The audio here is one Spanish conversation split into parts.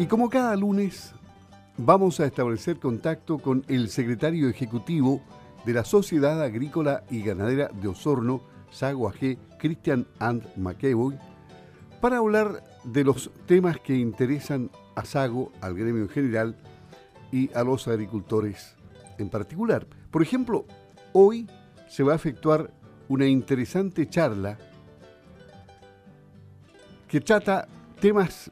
Y como cada lunes, vamos a establecer contacto con el secretario ejecutivo de la Sociedad Agrícola y Ganadera de Osorno, Sago AG, Christian And McEvoy, para hablar de los temas que interesan a Sago, al gremio en general y a los agricultores en particular. Por ejemplo, hoy se va a efectuar una interesante charla que trata temas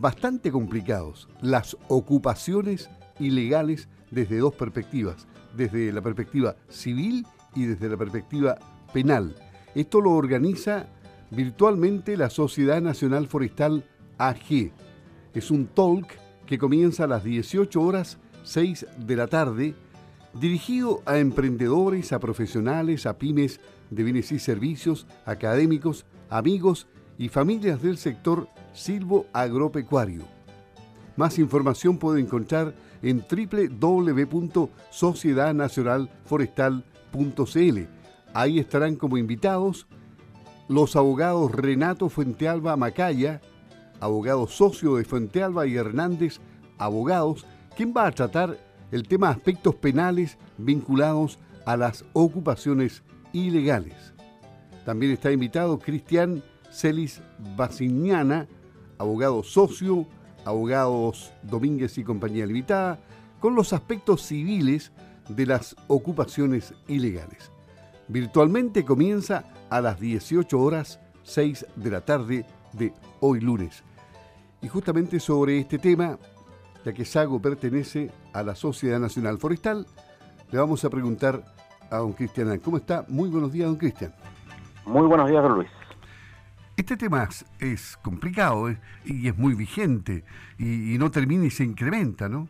bastante complicados, las ocupaciones ilegales desde dos perspectivas, desde la perspectiva civil y desde la perspectiva penal. Esto lo organiza virtualmente la Sociedad Nacional Forestal AG. Es un talk que comienza a las 18 horas 6 de la tarde, dirigido a emprendedores, a profesionales, a pymes de bienes y servicios, académicos, amigos y familias del sector silvo agropecuario. Más información puede encontrar en www.sociedadnacionalforestal.cl. Ahí estarán como invitados los abogados Renato Fuentealba Macaya, abogado socio de Fuentealba y Hernández, abogados, quien va a tratar el tema aspectos penales vinculados a las ocupaciones ilegales. También está invitado Cristian Celis Basiñana, abogado socio, abogados Domínguez y Compañía Limitada, con los aspectos civiles de las ocupaciones ilegales. Virtualmente comienza a las 18 horas 6 de la tarde de hoy lunes. Y justamente sobre este tema, ya que Sago pertenece a la Sociedad Nacional Forestal, le vamos a preguntar a don Cristian. ¿Cómo está? Muy buenos días, don Cristian. Muy buenos días, don Luis. Este tema es, complicado ¿eh? y es muy vigente y, no termina y se incrementa, ¿no?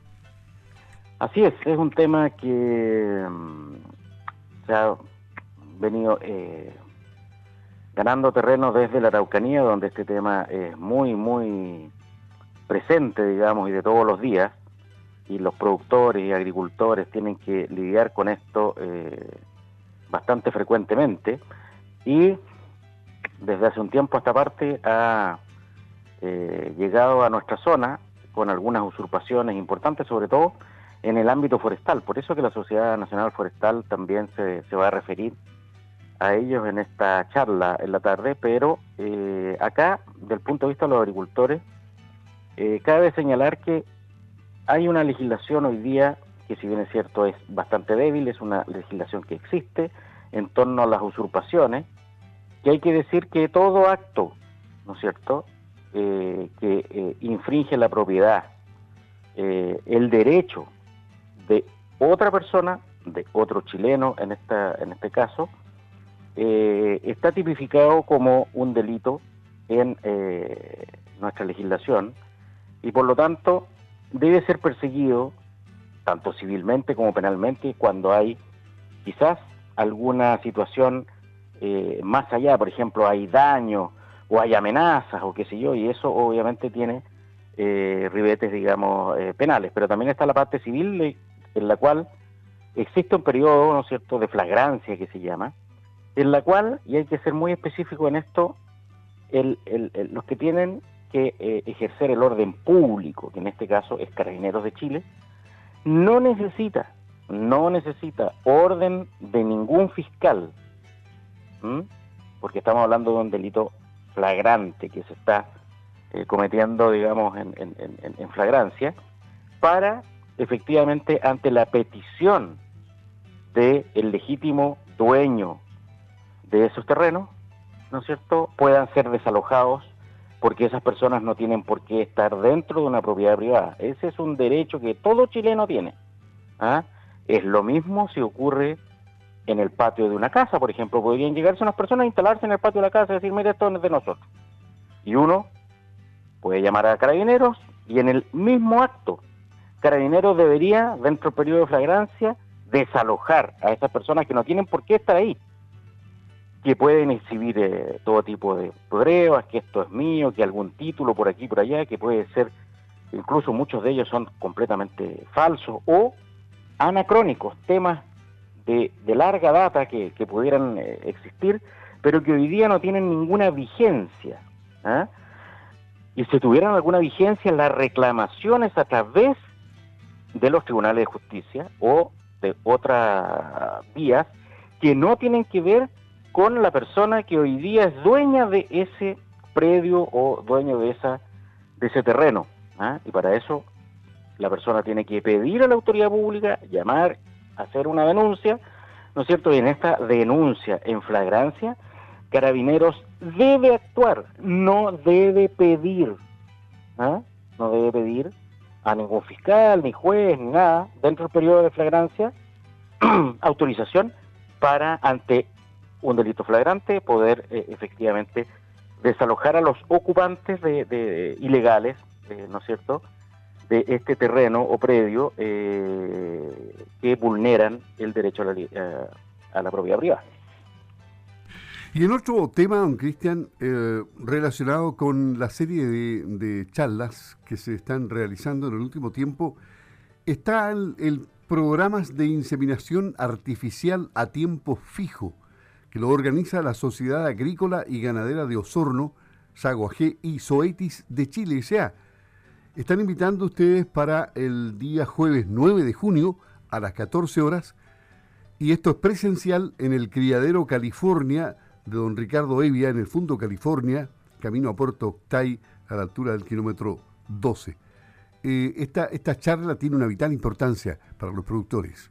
Así es, es un tema que mm, se ha venido eh, ganando terreno desde la Araucanía, donde este tema es muy, muy presente, digamos, y de todos los días, y los productores y agricultores tienen que lidiar con esto eh, bastante frecuentemente, y desde hace un tiempo esta parte ha eh, llegado a nuestra zona con algunas usurpaciones importantes, sobre todo en el ámbito forestal. Por eso que la Sociedad Nacional Forestal también se, va a referir a ellos en esta charla en la tarde, pero eh, acá, del punto de vista de los agricultores, eh, cabe señalar que hay una legislación hoy día que si bien es cierto es bastante débil, es una legislación que existe en torno a las usurpaciones, y hay que decir que todo acto, ¿no es cierto?, eh, que eh, infringe la propiedad, eh, el derecho de otra persona, de otro chileno en, esta, en este caso, está tipificado como un delito en nuestra legislación y por lo tanto debe ser perseguido tanto civilmente como penalmente cuando hay quizás alguna situación eh, más allá, por ejemplo, hay daño o hay amenazas o qué sé yo, y eso obviamente tiene eh, ribetes, digamos, eh, penales. Pero también está la parte civil en la cual existe un periodo, ¿no es cierto?, de flagrancia que se llama, en la cual, y hay que ser muy específico en esto, los que tienen que ejercer el orden público, que en este caso es Carabineros de Chile, no necesita, no necesita orden de ningún fiscal porque estamos hablando de un delito flagrante que se está eh, cometiendo, digamos, en, flagrancia, para efectivamente ante la petición del legítimo dueño de esos terrenos, ¿no es cierto?, puedan ser desalojados porque esas personas no tienen por qué estar dentro de una propiedad privada. Ese es un derecho que todo chileno tiene. ¿ah? Es lo mismo si ocurre en el patio de una casa, por ejemplo. Podrían llegarse unas personas a instalarse en el patio de la casa y decir, mire, esto es de nosotros. Y uno puede llamar a carabineros y en el mismo acto, carabineros debería, dentro del periodo de flagrancia, desalojar a esas personas que no tienen por qué estar ahí, que pueden exhibir eh, todo tipo de pruebas, que esto es mío, que algún título por aquí, por allá, que puede ser, incluso muchos de ellos son completamente falsos o anacrónicos, temas de, larga data que, pudieran eh, existir, pero que hoy día no tienen ninguna vigencia. ¿ah? y si tuvieran alguna vigencia las reclamaciones a través de los tribunales de justicia o de otras vías que no tienen que ver con la persona que hoy día es dueña de ese predio o dueño de esa de ese terreno. ¿ah? Y para eso la persona tiene que pedir a la autoridad pública, llamar, hacer una denuncia, ¿no es cierto? Y en esta denuncia en flagrancia, Carabineros debe actuar, no debe pedir, ¿ah? no debe pedir a ningún fiscal, ni juez, ni nada, dentro del periodo de flagrancia, autorización para, ante un delito flagrante, poder eh, efectivamente desalojar a los ocupantes de, ilegales, eh, ¿no es cierto?, de este terreno o predio eh, que vulneran el derecho a la, a la propiedad privada. Y en otro tema, don Cristian, eh, relacionado con la serie de, charlas que se están realizando en el último tiempo, está el, el programas de inseminación artificial a tiempo fijo, que lo organiza la Sociedad Agrícola y Ganadera de Osorno, Saguajé y Zoetis de Chile sea, Están invitando ustedes para el día jueves 9 de junio a las 14 horas y esto es presencial en el Criadero California de don Ricardo Evia en el Fundo California, camino a Puerto Octay, a la altura del kilómetro 12. Eh, esta, esta charla tiene una vital importancia para los productores.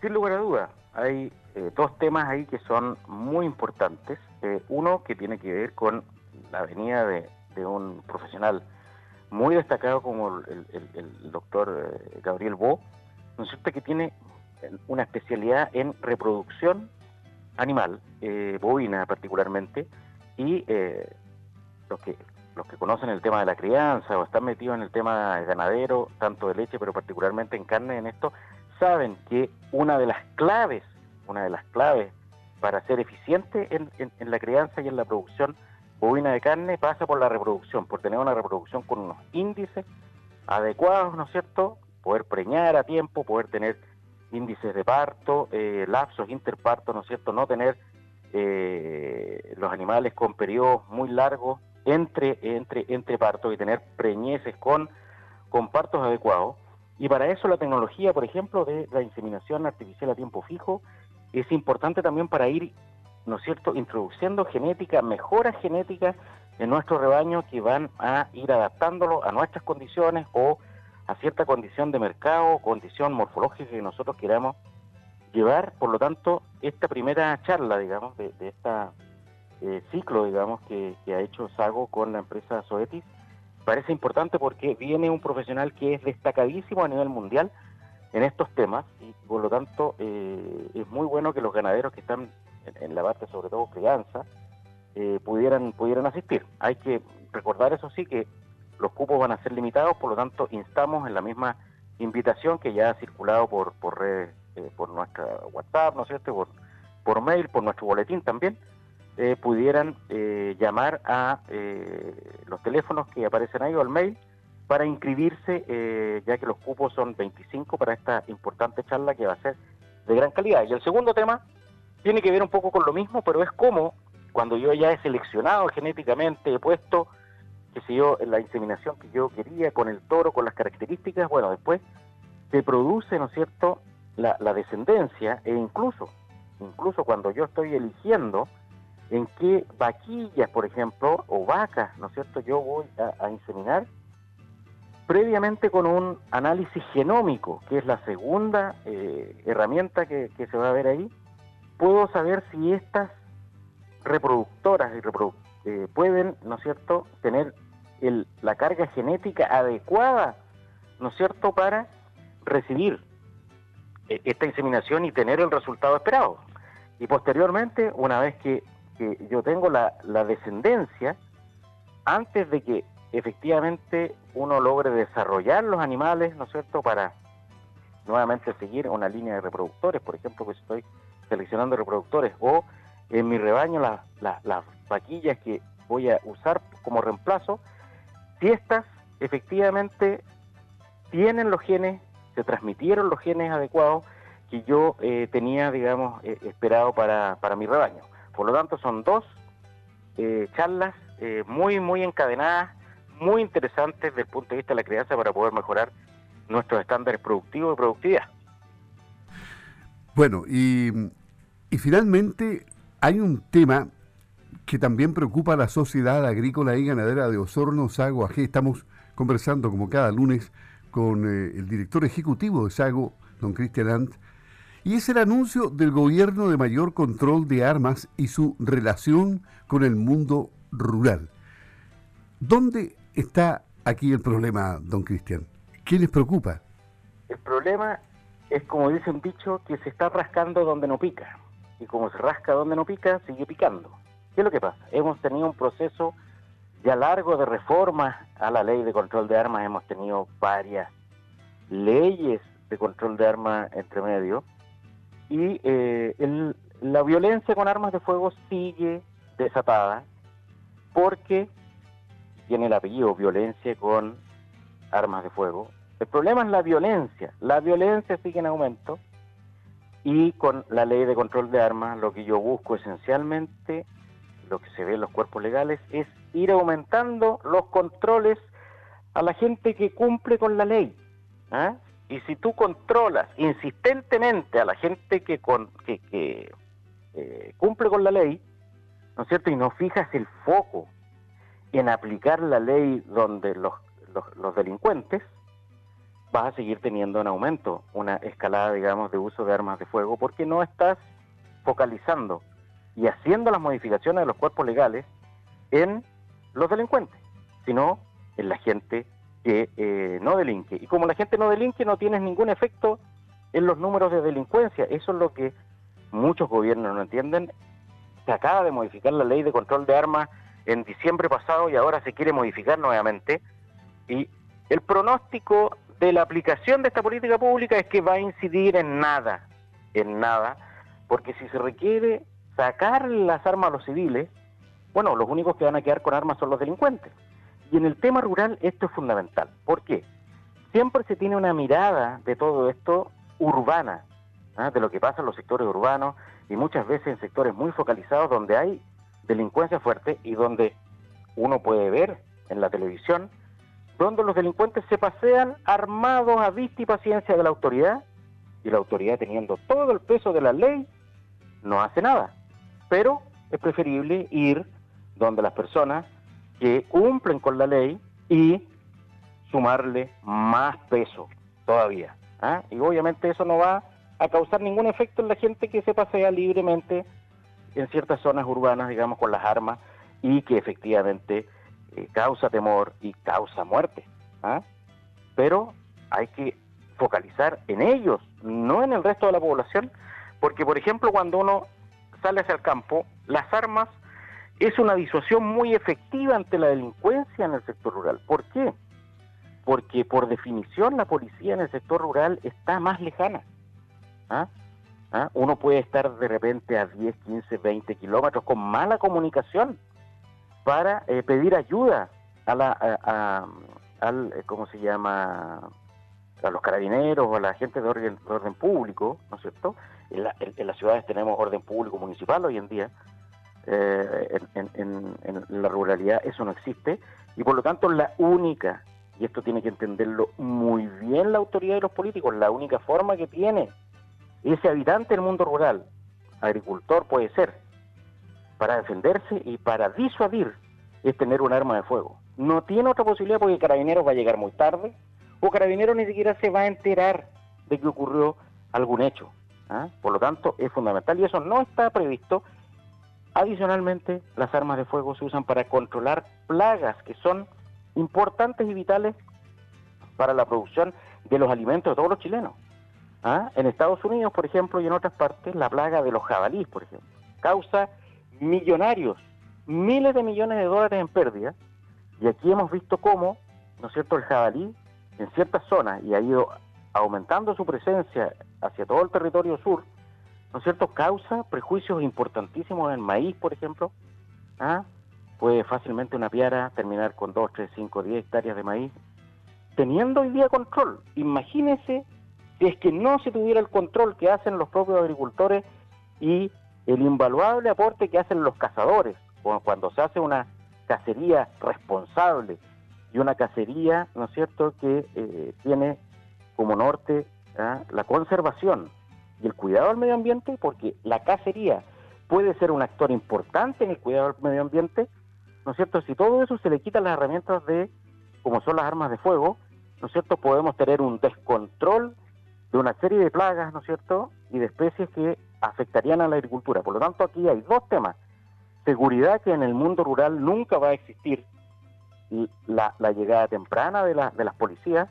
Sin lugar a duda, hay eh, dos temas ahí que son muy importantes. Eh, uno que tiene que ver con la venida de, un profesional muy destacado como el, doctor Gabriel Bo, ¿no es cierto? que tiene una especialidad en reproducción animal, eh, bovina particularmente, y eh, los que los que conocen el tema de la crianza o están metidos en el tema ganadero, tanto de leche, pero particularmente en carne en esto, saben que una de las claves, una de las claves para ser eficiente en, en la crianza y en la producción bovina de carne pasa por la reproducción, por tener una reproducción con unos índices adecuados, ¿no es cierto? Poder preñar a tiempo, poder tener índices de parto, eh, lapsos interparto, ¿no es cierto? No tener eh, los animales con periodos muy largos entre, entre, entre partos y tener preñeces con, con partos adecuados. Y para eso la tecnología, por ejemplo, de la inseminación artificial a tiempo fijo es importante también para ir, ¿no es cierto?, introduciendo genética, mejoras genéticas en nuestro rebaño que van a ir adaptándolo a nuestras condiciones o a cierta condición de mercado, condición morfológica que nosotros queramos llevar. Por lo tanto, esta primera charla, digamos, de, de esta eh, ciclo, digamos, que, ha hecho Sago con la empresa Zoetis, parece importante porque viene un profesional que es destacadísimo a nivel mundial en estos temas y por lo tanto eh, es muy bueno que los ganaderos que están en, la parte sobre todo crianza eh, pudieran pudieran asistir. Hay que recordar eso sí que los cupos van a ser limitados, por lo tanto instamos en la misma invitación que ya ha circulado por, por redes, eh, por nuestra WhatsApp, ¿no es cierto?, por, por mail, por nuestro boletín también, eh, pudieran eh, llamar a los teléfonos que aparecen ahí o al mail para inscribirse, ya que los cupos son 25 para esta importante charla que va a ser de gran calidad. Y el segundo tema tiene que ver un poco con lo mismo, pero es como cuando yo ya he seleccionado genéticamente, he puesto que sé yo, la inseminación que yo quería con el toro, con las características, bueno, después se produce, ¿no es cierto?, la, descendencia e incluso, incluso cuando yo estoy eligiendo en qué vaquillas, por ejemplo, o vacas, ¿no es cierto?, yo voy a, inseminar, previamente con un análisis genómico, que es la segunda eh, herramienta que, se va a ver ahí, puedo saber si estas reproductoras y eh, pueden, ¿no es cierto?, tener la carga genética adecuada, ¿no es cierto?, para recibir eh, esta inseminación y tener el resultado esperado. Y posteriormente, una vez que, yo tengo la, descendencia, antes de que efectivamente uno logre desarrollar los animales, ¿no es cierto?, para nuevamente seguir una línea de reproductores, por ejemplo, que estoy seleccionando reproductores, o en mi rebaño las vaquillas que voy a usar como reemplazo, si estas efectivamente tienen los genes, se transmitieron los genes adecuados que yo eh, tenía, digamos, eh, esperado para, para, mi rebaño. Por lo tanto, son dos eh, charlas muy, muy encadenadas, muy interesantes desde el punto de vista de la crianza para poder mejorar nuestros estándares productivos y productividad. Bueno, y, finalmente hay un tema que también preocupa a la sociedad agrícola y ganadera de Osorno, Sago, AG. Estamos conversando como cada lunes con eh, el director ejecutivo de Sago, don Cristian Ant, y es el anuncio del gobierno de mayor control de armas y su relación con el mundo rural. ¿Dónde está aquí el problema, don Cristian? ¿Qué les preocupa? El problema es, como dice un dicho, que se está rascando donde no pica. Y como se rasca donde no pica, sigue picando. ¿Qué es lo que pasa? Hemos tenido un proceso ya largo de reformas a la ley de control de armas, hemos tenido varias leyes de control de armas entre medio, y eh, la violencia con armas de fuego sigue desatada porque tiene el apellido violencia con armas de fuego. El problema es la violencia, la violencia sigue en aumento y con la ley de control de armas lo que yo busco esencialmente lo que se ve en los cuerpos legales es ir aumentando los controles a la gente que cumple con la ley. ¿ah? Y si tú controlas insistentemente a la gente que, con, que, eh, cumple con la ley, ¿no es cierto? Y no fijas el foco en aplicar la ley donde los, los, los delincuentes, vas a seguir teniendo un aumento, una escalada, digamos, de uso de armas de fuego, porque no estás focalizando y haciendo las modificaciones de los cuerpos legales en los delincuentes, sino en la gente que eh, no delinque. Y como la gente no delinque, no tienes ningún efecto en los números de delincuencia. Eso es lo que muchos gobiernos no entienden. Se acaba de modificar la ley de control de armas en diciembre pasado y ahora se quiere modificar nuevamente. Y el pronóstico de la aplicación de esta política pública es que va a incidir en nada, en nada, porque si se requiere sacar las armas a los civiles, bueno, los únicos que van a quedar con armas son los delincuentes. Y en el tema rural esto es fundamental. ¿Por qué? Siempre se tiene una mirada de todo esto urbana, ¿ah? de lo que pasa en los sectores urbanos y muchas veces en sectores muy focalizados donde hay delincuencia fuerte y donde uno puede ver en la televisión donde los delincuentes se pasean armados a vista y paciencia de la autoridad y la autoridad teniendo todo el peso de la ley no hace nada pero es preferible ir donde las personas que cumplen con la ley y sumarle más peso todavía. ¿ah? Y obviamente eso no va a causar ningún efecto en la gente que se pasea libremente en ciertas zonas urbanas, digamos, con las armas y que efectivamente causa temor y causa muerte. ¿ah? Pero hay que focalizar en ellos, no en el resto de la población, porque por ejemplo cuando uno sale hacia el campo, las armas es una disuasión muy efectiva ante la delincuencia en el sector rural. ¿Por qué? Porque por definición la policía en el sector rural está más lejana. ¿Ah? ¿Ah? Uno puede estar de repente a 10, 15, 20 kilómetros con mala comunicación para eh, pedir ayuda a la, al, eh, ¿cómo se llama? A los carabineros o a la gente de orden, de orden público, ¿no es cierto? En, las ciudades tenemos orden público municipal hoy en día, eh, en, la ruralidad eso no existe, y por lo tanto la única, y esto tiene que entenderlo muy bien la autoridad y los políticos, la única forma que tiene ese habitante del mundo rural, agricultor puede ser, para defenderse y para disuadir, es tener un arma de fuego. No tiene otra posibilidad porque Carabineros va a llegar muy tarde, o Carabineros ni siquiera se va a enterar de que ocurrió algún hecho. ¿ah? Por lo tanto, es fundamental y eso no está previsto. Adicionalmente, las armas de fuego se usan para controlar plagas que son importantes y vitales para la producción de los alimentos de todos los chilenos. ¿ah? En Estados Unidos, por ejemplo, y en otras partes, la plaga de los jabalíes, por ejemplo, causa millonarios, miles de millones de dólares en pérdida. Y aquí hemos visto cómo, ¿no es cierto?, el jabalí en ciertas zonas y ha ido aumentando su presencia hacia todo el territorio sur, ¿no es cierto?, causa prejuicios importantísimos en maíz, por ejemplo. ¿ah? Puede fácilmente una piara terminar con 2, 3, 5, 10 hectáreas de maíz. Teniendo hoy día control, imagínese si es que no se tuviera el control que hacen los propios agricultores y el invaluable aporte que hacen los cazadores cuando se hace una cacería responsable y una cacería, ¿no es cierto?, que eh, tiene como norte ¿ah? la conservación y el cuidado del medio ambiente, porque la cacería puede ser un actor importante en el cuidado del medio ambiente, ¿no es cierto? Si todo eso se le quita las herramientas de, como son las armas de fuego, ¿no es cierto? Podemos tener un descontrol de una serie de plagas, ¿no es cierto? Y de especies que afectarían a la agricultura. Por lo tanto, aquí hay dos temas. Seguridad que en el mundo rural nunca va a existir la, llegada temprana de, de las policías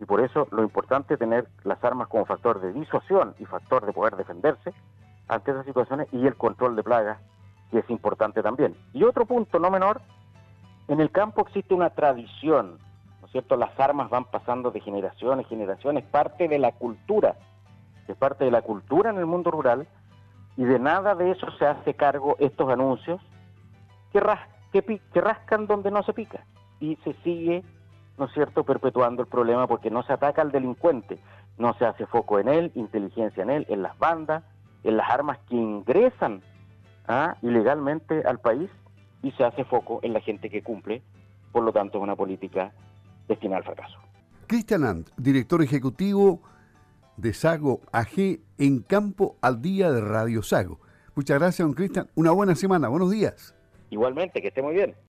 y por eso lo importante es tener las armas como factor de disuasión y factor de poder defenderse ante esas situaciones y el control de plagas, que es importante también. Y otro punto no menor, en el campo existe una tradición, ¿no es cierto? Las armas van pasando de generación en generación, es parte de la cultura, es parte de la cultura en el mundo rural y de nada de eso se hace cargo estos anuncios que, rascan donde no se pica y se sigue, ¿no es cierto?, perpetuando el problema porque no se ataca al delincuente, no se hace foco en él, inteligencia en él, en las bandas, en las armas que ingresan ¿ah? ilegalmente al país y se hace foco en la gente que cumple, por lo tanto es una política destinada al fracaso. Cristian Ant, director ejecutivo de Sago AG en Campo al Día de Radio Sago. Muchas gracias, don Cristian. Una buena semana. Buenos días. Igualmente, que esté muy bien.